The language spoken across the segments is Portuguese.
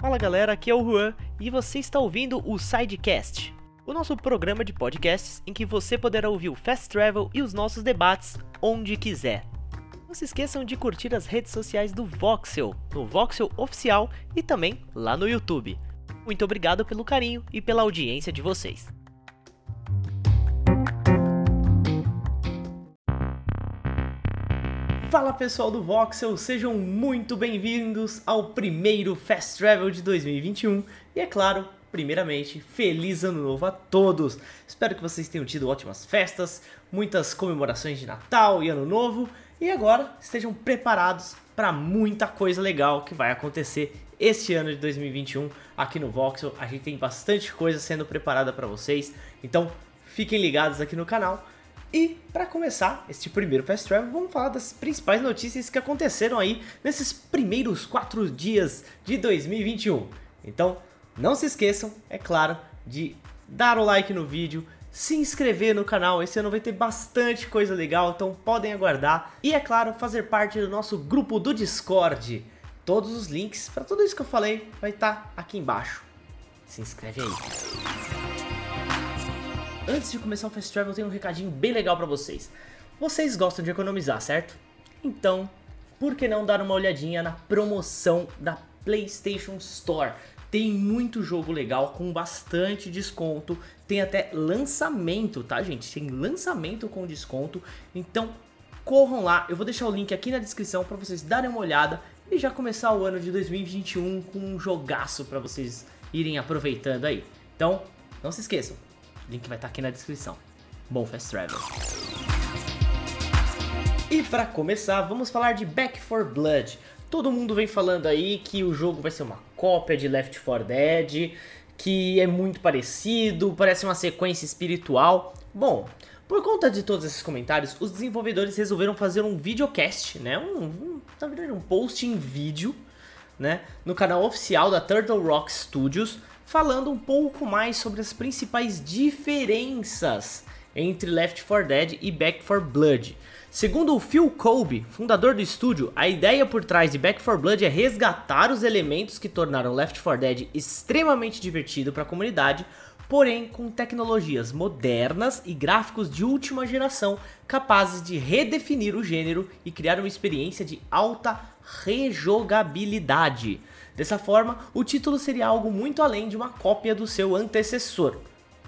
Fala galera, aqui é o Juan e você está ouvindo o Sidecast, o nosso programa de podcasts em que você poderá ouvir o Fast Travel e os nossos debates onde quiser. Não se esqueçam de curtir as redes sociais do Voxel, no Voxel Oficial e também lá no YouTube. Muito obrigado pelo carinho e pela audiência de vocês. Fala pessoal do Voxel, sejam muito bem-vindos ao primeiro Fast Travel de 2021 e é claro, primeiramente, feliz ano novo a todos! Espero que vocês tenham tido ótimas festas, muitas comemorações de Natal e Ano Novo e agora estejam preparados para muita coisa legal que vai acontecer este ano de 2021 aqui no Voxel. A gente tem bastante coisa sendo preparada para vocês, então fiquem ligados aqui no canal e para começar este primeiro Fast Travel, vamos falar das principais notícias que aconteceram aí nesses primeiros quatro dias de 2021. Então, não se esqueçam, é claro, de dar o like no vídeo, se inscrever no canal. Esse ano vai ter bastante coisa legal, então podem aguardar. E é claro, fazer parte do nosso grupo do Discord. Todos os links para tudo isso que eu falei vai estar tá aqui embaixo. Se inscreve aí. Antes de começar o Fast Travel, eu tenho um recadinho bem legal para vocês. Vocês gostam de economizar, certo? Então, por que não dar uma olhadinha na promoção da PlayStation Store? Tem muito jogo legal com bastante desconto. Tem até lançamento, tá, gente? Tem lançamento com desconto. Então, corram lá. Eu vou deixar o link aqui na descrição para vocês darem uma olhada e já começar o ano de 2021 com um jogaço para vocês irem aproveitando aí. Então, não se esqueçam, Link vai estar aqui na descrição. Bom Fast Travel. E para começar, vamos falar de Back 4 Blood. Todo mundo vem falando aí que o jogo vai ser uma cópia de Left 4 Dead, que é muito parecido, parece uma sequência espiritual. Bom, por conta de todos esses comentários, os desenvolvedores resolveram fazer um videocast, né? Um, um, na verdade, um post em vídeo, né? No canal oficial da Turtle Rock Studios, falando um pouco mais sobre as principais diferenças entre Left 4 Dead e Back 4 Blood. Segundo o Phil Colby, fundador do estúdio, a ideia por trás de Back 4 Blood é resgatar os elementos que tornaram Left 4 Dead extremamente divertido para a comunidade, porém com tecnologias modernas e gráficos de última geração capazes de redefinir o gênero e criar uma experiência de alta rejogabilidade. Dessa forma, o título seria algo muito além de uma cópia do seu antecessor.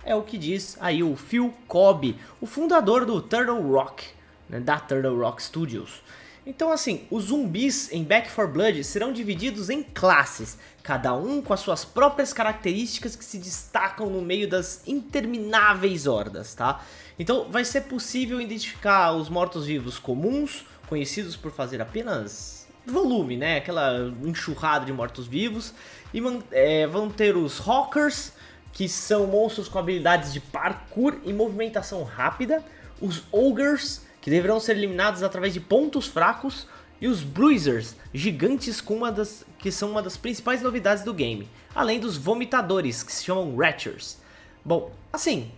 É o que diz aí o Phil Cobb, o fundador do Turtle Rock, né, da Turtle Rock Studios. Então assim, os zumbis em Back 4 Blood serão divididos em classes, cada um com as suas próprias características que se destacam no meio das intermináveis hordas, tá? Então vai ser possível identificar os mortos-vivos comuns, conhecidos por fazer apenas volume, né? Aquela enxurrada de mortos-vivos. E é, vão ter os Hawkers, que são monstros com habilidades de parkour e movimentação rápida. Os Ogres, que deverão ser eliminados através de pontos fracos. E os Bruisers, gigantes com uma das, que são uma das principais novidades do game. Além dos Vomitadores, que se chamam Ratchers. Bom, assim,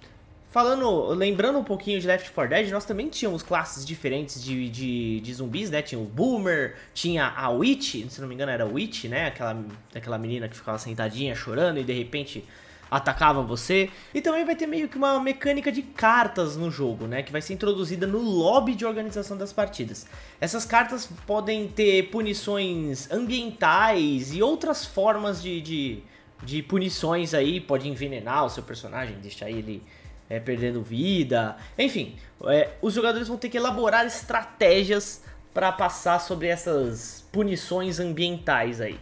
Falando, lembrando um pouquinho de Left 4 Dead, nós também tínhamos classes diferentes de, de, de, zumbis, né? Tinha o Boomer, tinha a Witch, se não me engano era a Witch, né? Aquela, aquela menina que ficava sentadinha chorando e de repente atacava você. E também vai ter meio que uma mecânica de cartas no jogo, né? Que vai ser introduzida no lobby de organização das partidas. Essas cartas podem ter punições ambientais e outras formas de, de, de punições aí. Pode envenenar o seu personagem, deixar ele é, perdendo vida. Enfim, é, os jogadores vão ter que elaborar estratégias para passar sobre essas punições ambientais aí.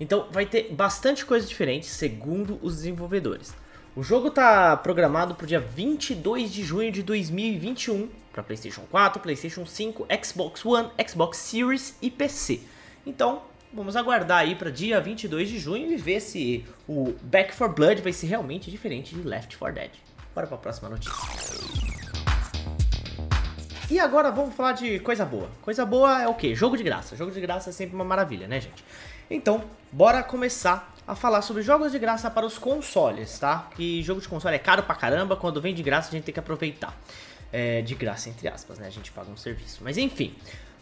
Então vai ter bastante coisa diferente, segundo os desenvolvedores. O jogo está programado para o dia 22 de junho de 2021 para PlayStation 4, PlayStation 5, Xbox One, Xbox Series e PC. Então, vamos aguardar aí para dia 22 de junho e ver se o Back 4 Blood vai ser realmente diferente de Left 4 Dead. Bora para a próxima notícia. E agora vamos falar de coisa boa. Coisa boa é o quê? Jogo de graça. Jogo de graça é sempre uma maravilha, né, gente? Então, bora começar a falar sobre jogos de graça para os consoles, tá? Que jogo de console é caro pra caramba, quando vem de graça a gente tem que aproveitar. É, de graça, entre aspas, né? A gente paga um serviço. Mas enfim,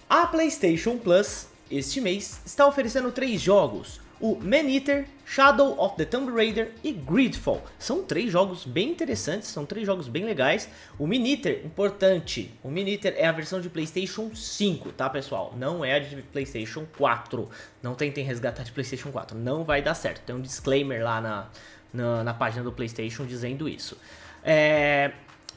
a PlayStation Plus, este mês, está oferecendo três jogos. O Man-Eater, Shadow of the Tomb Raider e Gridfall. São três jogos bem interessantes, são três jogos bem legais. O Man-Eater, importante, o Man-Eater é a versão de Playstation 5, tá pessoal? Não é a de Playstation 4. Não tentem resgatar de Playstation 4, não vai dar certo. Tem um disclaimer lá na, na, na página do Playstation dizendo isso. É...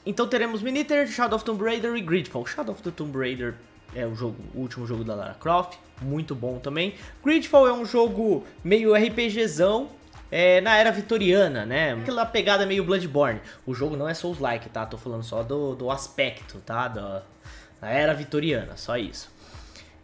Então teremos Man-Eater, Shadow of Tomb Raider e Gridfall. Shadow of the Tomb Raider é o, jogo, o último jogo da Lara Croft, muito bom também. Gridfall é um jogo meio RPGzão, é, na era vitoriana, né? Aquela pegada meio Bloodborne. O jogo não é Souls-like, tá? Tô falando só do, do aspecto, tá? Da, da era vitoriana, só isso.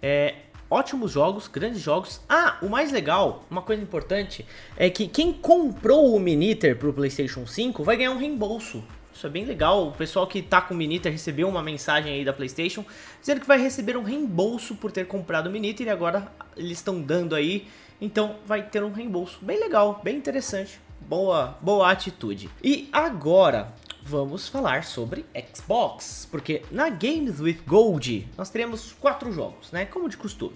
É, ótimos jogos, grandes jogos. Ah, o mais legal, uma coisa importante, é que quem comprou o Miniter pro PlayStation 5 vai ganhar um reembolso isso é bem legal. O pessoal que tá com o Miniter recebeu uma mensagem aí da PlayStation dizendo que vai receber um reembolso por ter comprado o Miniter e agora eles estão dando aí. Então vai ter um reembolso. Bem legal, bem interessante. Boa, boa atitude. E agora vamos falar sobre Xbox, porque na Games with Gold nós teremos quatro jogos, né? Como de costume.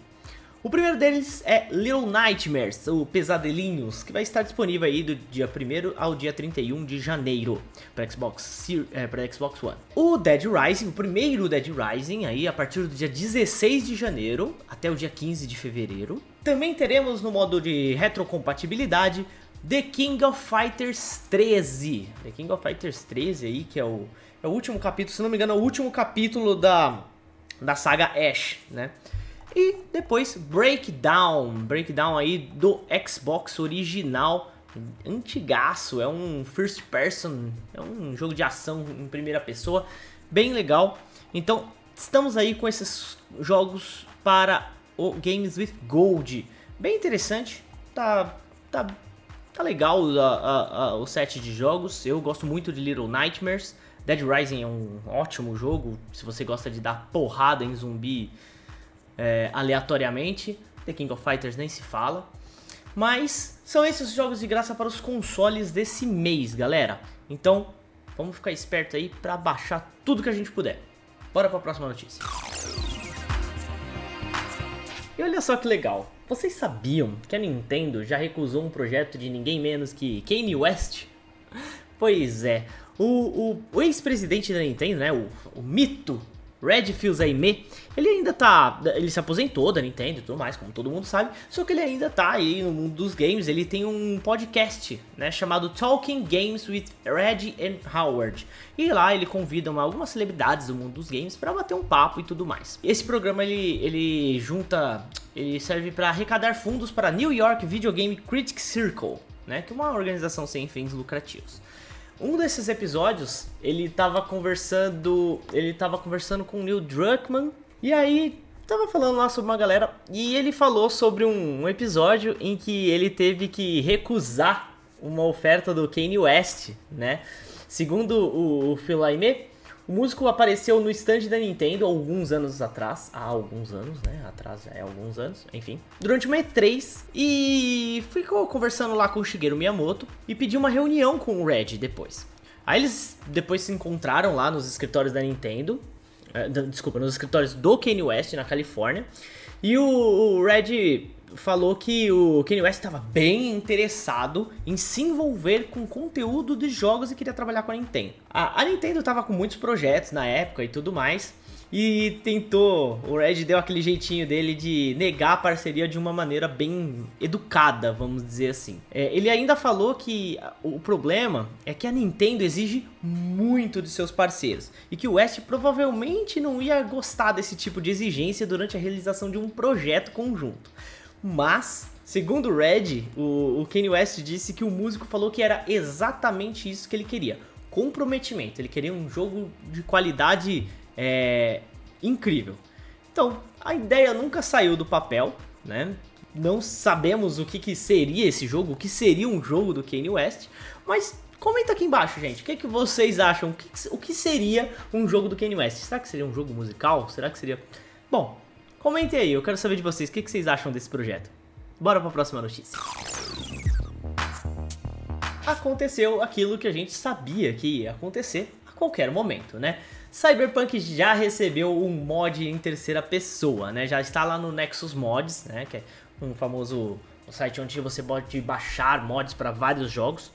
O primeiro deles é Little Nightmares, ou Pesadelinhos, que vai estar disponível aí do dia 1 ao dia 31 de janeiro para Xbox, é, para Xbox One. O Dead Rising, o primeiro Dead Rising, aí a partir do dia 16 de janeiro até o dia 15 de fevereiro. Também teremos no modo de retrocompatibilidade The King of Fighters 13. The King of Fighters 13 aí, que é o, é o último capítulo, se não me engano, é o último capítulo da, da saga Ash, né? E depois Breakdown, Breakdown aí do Xbox original, antigaço, é um first person, é um jogo de ação em primeira pessoa, bem legal. Então, estamos aí com esses jogos para o Games with Gold. Bem interessante, tá, tá, tá legal a, a, a, o set de jogos. Eu gosto muito de Little Nightmares. Dead Rising é um ótimo jogo, se você gosta de dar porrada em zumbi é, aleatoriamente. The King of Fighters nem se fala. Mas são esses jogos de graça para os consoles desse mês, galera. Então, vamos ficar esperto aí para baixar tudo que a gente puder. Bora para a próxima notícia. E olha só que legal. Vocês sabiam que a Nintendo já recusou um projeto de ninguém menos que Kanye West? Pois é, o, o, o ex-presidente da Nintendo, né, o, o mito Red Fils-Aimé, ele ainda tá, ele se aposentou da Nintendo e tudo mais, como todo mundo sabe, só que ele ainda tá aí no mundo dos games, ele tem um podcast, né, chamado Talking Games with Red and Howard. E lá ele convida uma, algumas celebridades do mundo dos games para bater um papo e tudo mais. Esse programa ele, ele junta, ele serve para arrecadar fundos para New York Video Game Critics Circle, né, que é uma organização sem fins lucrativos. Um desses episódios, ele tava conversando, ele tava conversando com o Neil Druckmann e aí tava falando lá sobre uma galera e ele falou sobre um, um episódio em que ele teve que recusar uma oferta do Kanye West, né? Segundo o, o Phil Laimé, o músico apareceu no stand da Nintendo alguns anos atrás, há alguns anos, né? Atrás é alguns anos, enfim. Durante uma E3 e ficou conversando lá com o Shigeru Miyamoto e pediu uma reunião com o Red depois. Aí eles depois se encontraram lá nos escritórios da Nintendo, é, desculpa, nos escritórios do Kanye West na Califórnia. E o, o Red falou que o Kanye West estava bem interessado em se envolver com conteúdo de jogos e queria trabalhar com a Nintendo. A, a Nintendo estava com muitos projetos na época e tudo mais. E tentou, o Red deu aquele jeitinho dele de negar a parceria de uma maneira bem educada, vamos dizer assim. É, ele ainda falou que o problema é que a Nintendo exige muito de seus parceiros e que o West provavelmente não ia gostar desse tipo de exigência durante a realização de um projeto conjunto. Mas, segundo o Red, o, o Kanye West disse que o músico falou que era exatamente isso que ele queria: comprometimento. Ele queria um jogo de qualidade é, incrível. Então, a ideia nunca saiu do papel, né? Não sabemos o que, que seria esse jogo, o que seria um jogo do Kanye West, mas comenta aqui embaixo, gente. O que, que vocês acham? O que, o que seria um jogo do Kanye West? Será que seria um jogo musical? Será que seria. Bom, Comentem aí, eu quero saber de vocês, o que, vocês acham desse projeto. Bora para a próxima notícia. Aconteceu aquilo que a gente sabia que ia acontecer a qualquer momento, né? Cyberpunk já recebeu um mod em terceira pessoa, né? Já está lá no Nexus Mods, né? Que é um famoso site onde você pode baixar mods para vários jogos.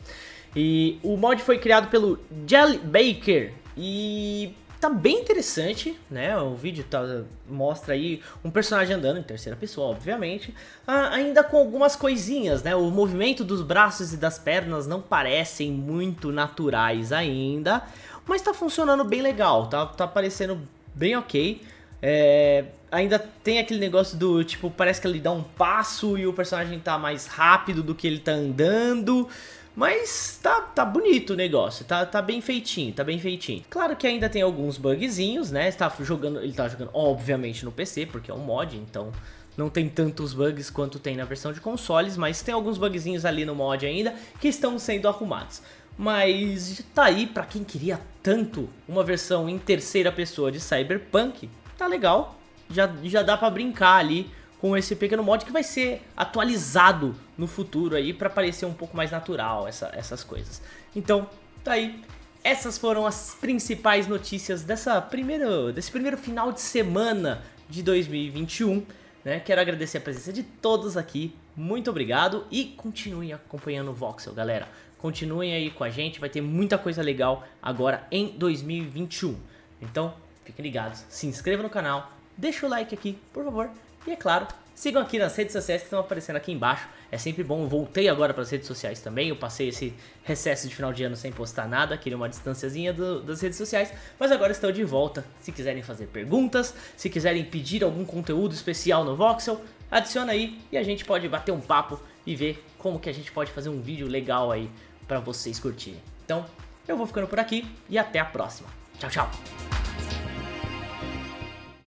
E o mod foi criado pelo Jelly Baker e tá bem interessante, né? O vídeo tá, mostra aí um personagem andando em terceira pessoa, obviamente, ah, ainda com algumas coisinhas, né? O movimento dos braços e das pernas não parecem muito naturais ainda, mas tá funcionando bem legal, tá, tá parecendo bem ok. É, ainda tem aquele negócio do tipo, parece que ele dá um passo e o personagem tá mais rápido do que ele tá andando. Mas tá, tá bonito o negócio, tá, tá bem feitinho, tá bem feitinho. Claro que ainda tem alguns bugzinhos, né? Está jogando, ele tá jogando obviamente no PC, porque é um mod, então não tem tantos bugs quanto tem na versão de consoles, mas tem alguns bugzinhos ali no mod ainda que estão sendo arrumados. Mas tá aí para quem queria tanto uma versão em terceira pessoa de Cyberpunk, tá legal. Já, já dá para brincar ali com esse pequeno mod que vai ser atualizado no futuro aí para parecer um pouco mais natural essa, essas coisas. Então, tá aí. Essas foram as principais notícias dessa primeira, desse primeiro final de semana de 2021. Né? Quero agradecer a presença de todos aqui. Muito obrigado e continuem acompanhando o Voxel, galera. Continuem aí com a gente, vai ter muita coisa legal agora em 2021. Então, fiquem ligados, se inscreva no canal, deixa o like aqui, por favor, e é claro, sigam aqui nas redes sociais que estão aparecendo aqui embaixo. É sempre bom, voltei agora para as redes sociais também. Eu passei esse recesso de final de ano sem postar nada, queria uma distanciazinha do, das redes sociais, mas agora estou de volta. Se quiserem fazer perguntas, se quiserem pedir algum conteúdo especial no Voxel, adiciona aí e a gente pode bater um papo e ver como que a gente pode fazer um vídeo legal aí para vocês curtirem. Então, eu vou ficando por aqui e até a próxima. Tchau, tchau!